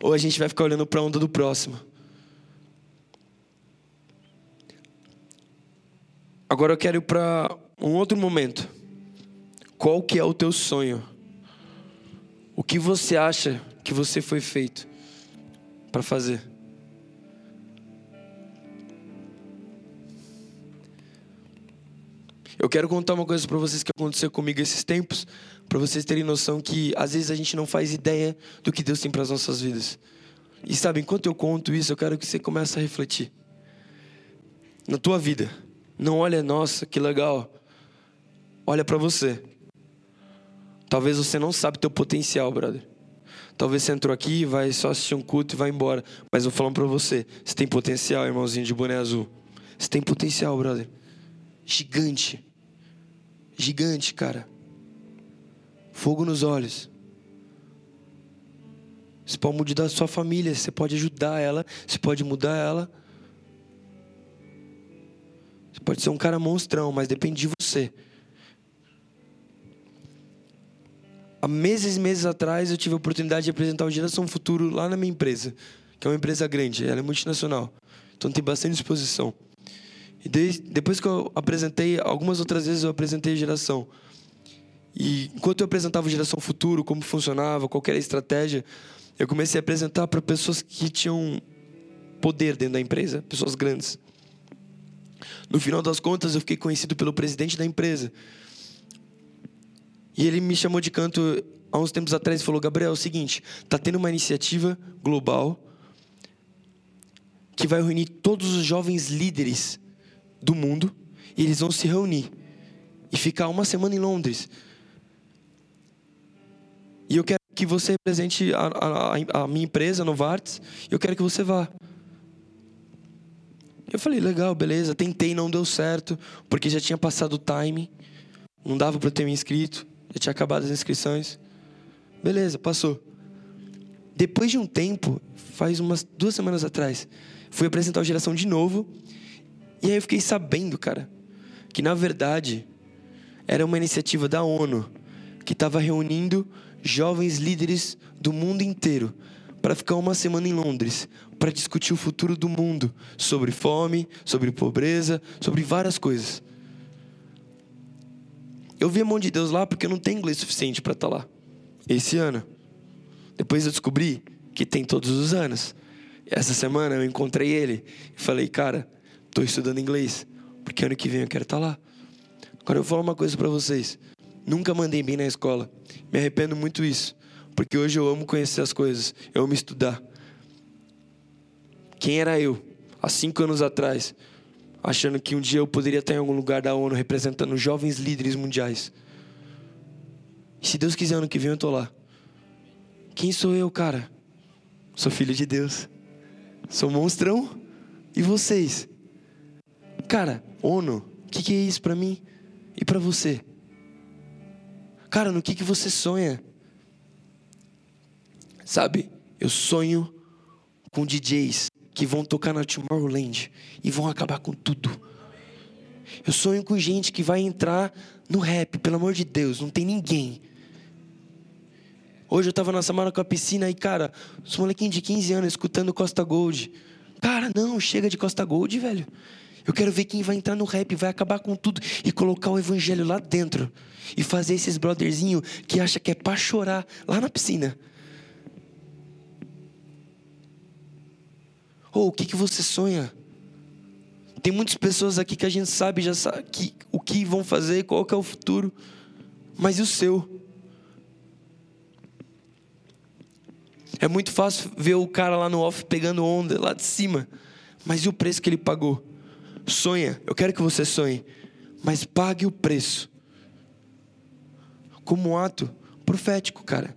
ou a gente vai ficar olhando para a onda do próximo. Agora eu quero ir para um outro momento. Qual que é o teu sonho? O que você acha que você foi feito para fazer? Eu quero contar uma coisa para vocês que aconteceu comigo esses tempos, para vocês terem noção que às vezes a gente não faz ideia do que Deus tem para as nossas vidas. E sabe, enquanto eu conto isso, eu quero que você comece a refletir na tua vida. Não olha, nossa, que legal. Olha para você. Talvez você não sabe teu potencial, brother. Talvez você entrou aqui, vai só assistir um culto e vai embora. Mas eu falando para você, você tem potencial, irmãozinho de boné azul. Você tem potencial, brother. Gigante. Gigante, cara. Fogo nos olhos. Você pode mudar a sua família, você pode ajudar ela, você pode mudar ela. Você pode ser um cara monstrão, mas depende de você. Há meses e meses atrás eu tive a oportunidade de apresentar o Geração Futuro lá na minha empresa, que é uma empresa grande, ela é multinacional. Então tem bastante exposição. E depois que eu apresentei, algumas outras vezes eu apresentei Geração. E enquanto eu apresentava o Geração Futuro, como funcionava, qual era a estratégia, eu comecei a apresentar para pessoas que tinham poder dentro da empresa, pessoas grandes. No final das contas, eu fiquei conhecido pelo presidente da empresa. E ele me chamou de canto há uns tempos atrás e falou: Gabriel, é o seguinte, tá tendo uma iniciativa global que vai reunir todos os jovens líderes do mundo e eles vão se reunir e ficar uma semana em Londres. E eu quero que você represente a, a, a minha empresa, Novartis, e eu quero que você vá. Eu falei, legal, beleza. Tentei, não deu certo, porque já tinha passado o time. Não dava para ter me inscrito. Já tinha acabado as inscrições. Beleza, passou. Depois de um tempo, faz umas duas semanas atrás, fui apresentar o Geração de novo. E aí eu fiquei sabendo, cara, que na verdade era uma iniciativa da ONU que estava reunindo jovens líderes do mundo inteiro para ficar uma semana em Londres para discutir o futuro do mundo sobre fome, sobre pobreza, sobre várias coisas. Eu vi a mão de Deus lá porque eu não tenho inglês suficiente para estar tá lá. Esse ano. Depois eu descobri que tem todos os anos. Essa semana eu encontrei ele e falei, cara, estou estudando inglês, porque ano que vem eu quero estar tá lá. Agora eu vou falar uma coisa para vocês. Nunca mandei bem na escola. Me arrependo muito isso, porque hoje eu amo conhecer as coisas, eu amo estudar. Quem era eu há cinco anos atrás? achando que um dia eu poderia estar em algum lugar da ONU representando jovens líderes mundiais. E se Deus quiser, ano que vem eu estou lá. Quem sou eu, cara? Sou filho de Deus. Sou monstrão. E vocês? Cara, ONU, o que, que é isso para mim e para você? Cara, no que, que você sonha? Sabe, eu sonho com DJs que vão tocar na Tomorrowland e vão acabar com tudo. Eu sonho com gente que vai entrar no rap, pelo amor de Deus, não tem ninguém. Hoje eu tava na Samara com a piscina e, cara, os molequinhos de 15 anos escutando Costa Gold. Cara, não, chega de Costa Gold, velho. Eu quero ver quem vai entrar no rap, vai acabar com tudo e colocar o evangelho lá dentro. E fazer esses brotherzinho que acha que é para chorar lá na piscina. Ou oh, o que, que você sonha? Tem muitas pessoas aqui que a gente sabe já sabe que, o que vão fazer, qual que é o futuro. Mas e o seu? É muito fácil ver o cara lá no off pegando onda lá de cima. Mas e o preço que ele pagou? Sonha, eu quero que você sonhe, mas pague o preço. Como um ato profético, cara.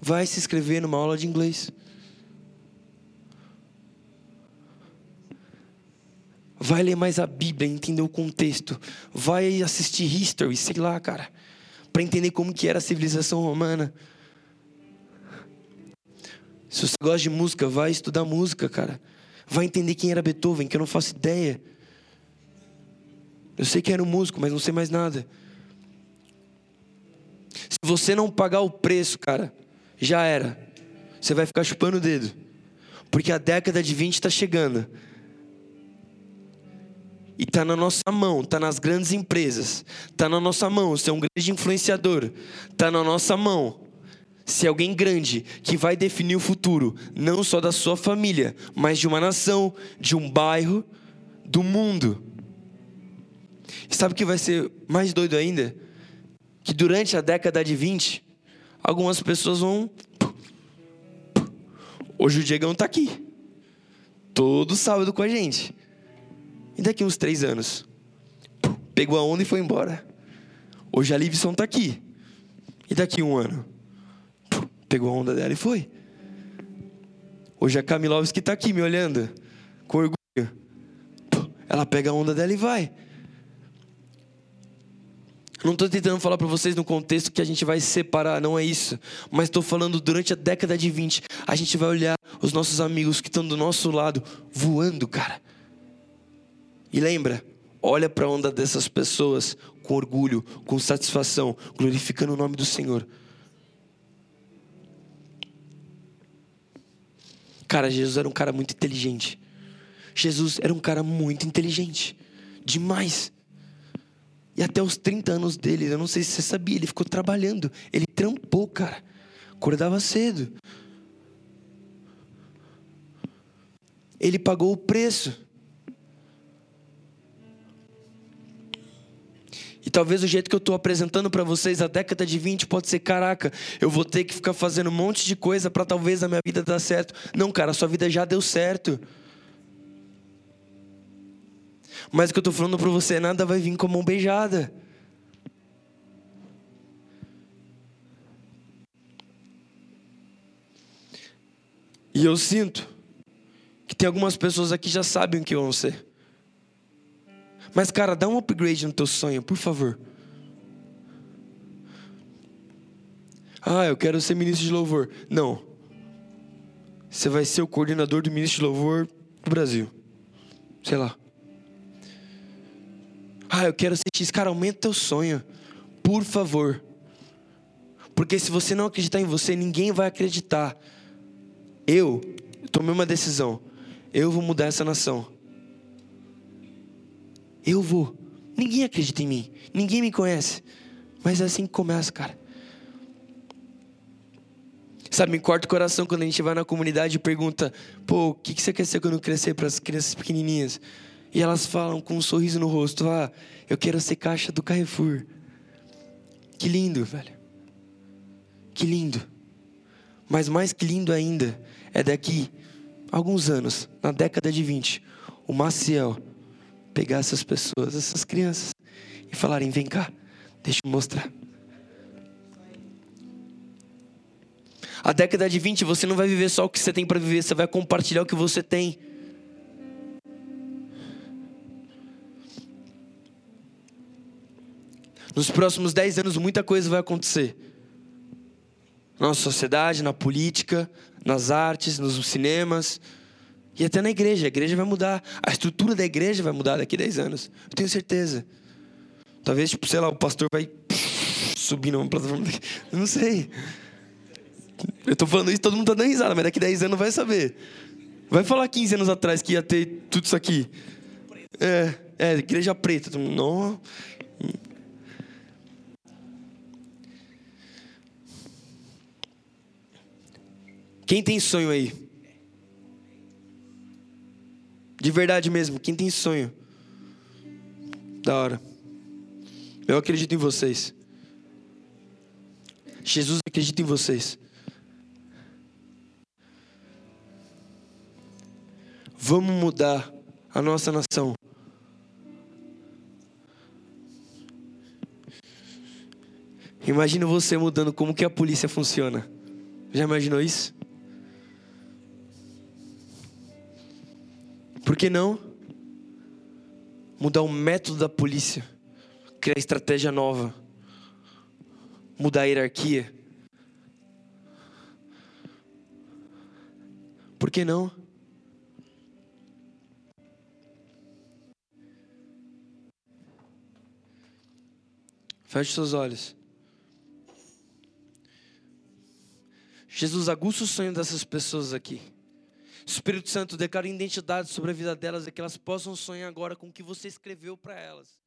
Vai se inscrever numa aula de inglês. Vai ler mais a Bíblia, entender o contexto. Vai assistir History, sei lá, cara. Para entender como que era a civilização romana. Se você gosta de música, vai estudar música, cara. Vai entender quem era Beethoven, que eu não faço ideia. Eu sei que era um músico, mas não sei mais nada. Se você não pagar o preço, cara, já era. Você vai ficar chupando o dedo. Porque a década de 20 está chegando. E está na nossa mão, está nas grandes empresas. Está na nossa mão ser um grande influenciador. Está na nossa mão se alguém grande que vai definir o futuro, não só da sua família, mas de uma nação, de um bairro, do mundo. E sabe o que vai ser mais doido ainda? Que durante a década de 20, algumas pessoas vão. Hoje o Diegão está aqui. Todo sábado com a gente. E daqui uns três anos? Pegou a onda e foi embora. Hoje a Livson está aqui. E daqui um ano? Pegou a onda dela e foi. Hoje a Kamilovski está aqui me olhando, com orgulho. Ela pega a onda dela e vai. Não estou tentando falar para vocês no contexto que a gente vai se separar, não é isso. Mas estou falando durante a década de 20, a gente vai olhar os nossos amigos que estão do nosso lado voando, cara. E lembra, olha para a onda dessas pessoas com orgulho, com satisfação, glorificando o nome do Senhor. Cara, Jesus era um cara muito inteligente. Jesus era um cara muito inteligente. Demais. E até os 30 anos dele, eu não sei se você sabia, ele ficou trabalhando. Ele trampou, cara. Acordava cedo. Ele pagou o preço. Talvez o jeito que eu estou apresentando para vocês a década de 20 pode ser, caraca, eu vou ter que ficar fazendo um monte de coisa para talvez a minha vida dar certo. Não, cara, a sua vida já deu certo. Mas o que eu estou falando para você, nada vai vir com a mão beijada. E eu sinto que tem algumas pessoas aqui que já sabem o que vão ser. Mas, cara, dá um upgrade no teu sonho, por favor. Ah, eu quero ser ministro de louvor. Não. Você vai ser o coordenador do ministro de louvor do Brasil. Sei lá. Ah, eu quero ser X. Cara, aumenta teu sonho. Por favor. Porque se você não acreditar em você, ninguém vai acreditar. Eu tomei uma decisão. Eu vou mudar essa nação. Eu vou. Ninguém acredita em mim. Ninguém me conhece. Mas é assim que começa, cara. Sabe, me corta o coração quando a gente vai na comunidade e pergunta: pô, o que você quer ser quando crescer para as crianças pequenininhas? E elas falam com um sorriso no rosto: ah, eu quero ser caixa do Carrefour. Que lindo, velho. Que lindo. Mas mais que lindo ainda é daqui alguns anos, na década de 20, o Maciel pegar essas pessoas, essas crianças, e falarem: vem cá, deixa eu mostrar. A década de 20 você não vai viver só o que você tem para viver, você vai compartilhar o que você tem. Nos próximos 10 anos muita coisa vai acontecer. Na nossa sociedade, na política, nas artes, nos cinemas, e até na igreja, a igreja vai mudar. A estrutura da igreja vai mudar daqui a 10 anos. Eu tenho certeza. Talvez, tipo, sei lá, o pastor vai subir numa plataforma. Eu não sei. Eu tô falando isso, todo mundo tá dando risada, mas daqui a 10 anos vai saber. Vai falar 15 anos atrás que ia ter tudo isso aqui. É, é igreja preta. Não. Quem tem sonho aí? De verdade mesmo, quem tem sonho? Da hora. Eu acredito em vocês. Jesus acredita em vocês. Vamos mudar a nossa nação. Imagina você mudando como que a polícia funciona. Já imaginou isso? Por que não mudar o método da polícia? Criar estratégia nova. Mudar a hierarquia. Por que não? Feche seus olhos. Jesus, aguça o sonho dessas pessoas aqui. Espírito Santo, declara identidade sobre a vida delas e que elas possam sonhar agora com o que você escreveu para elas.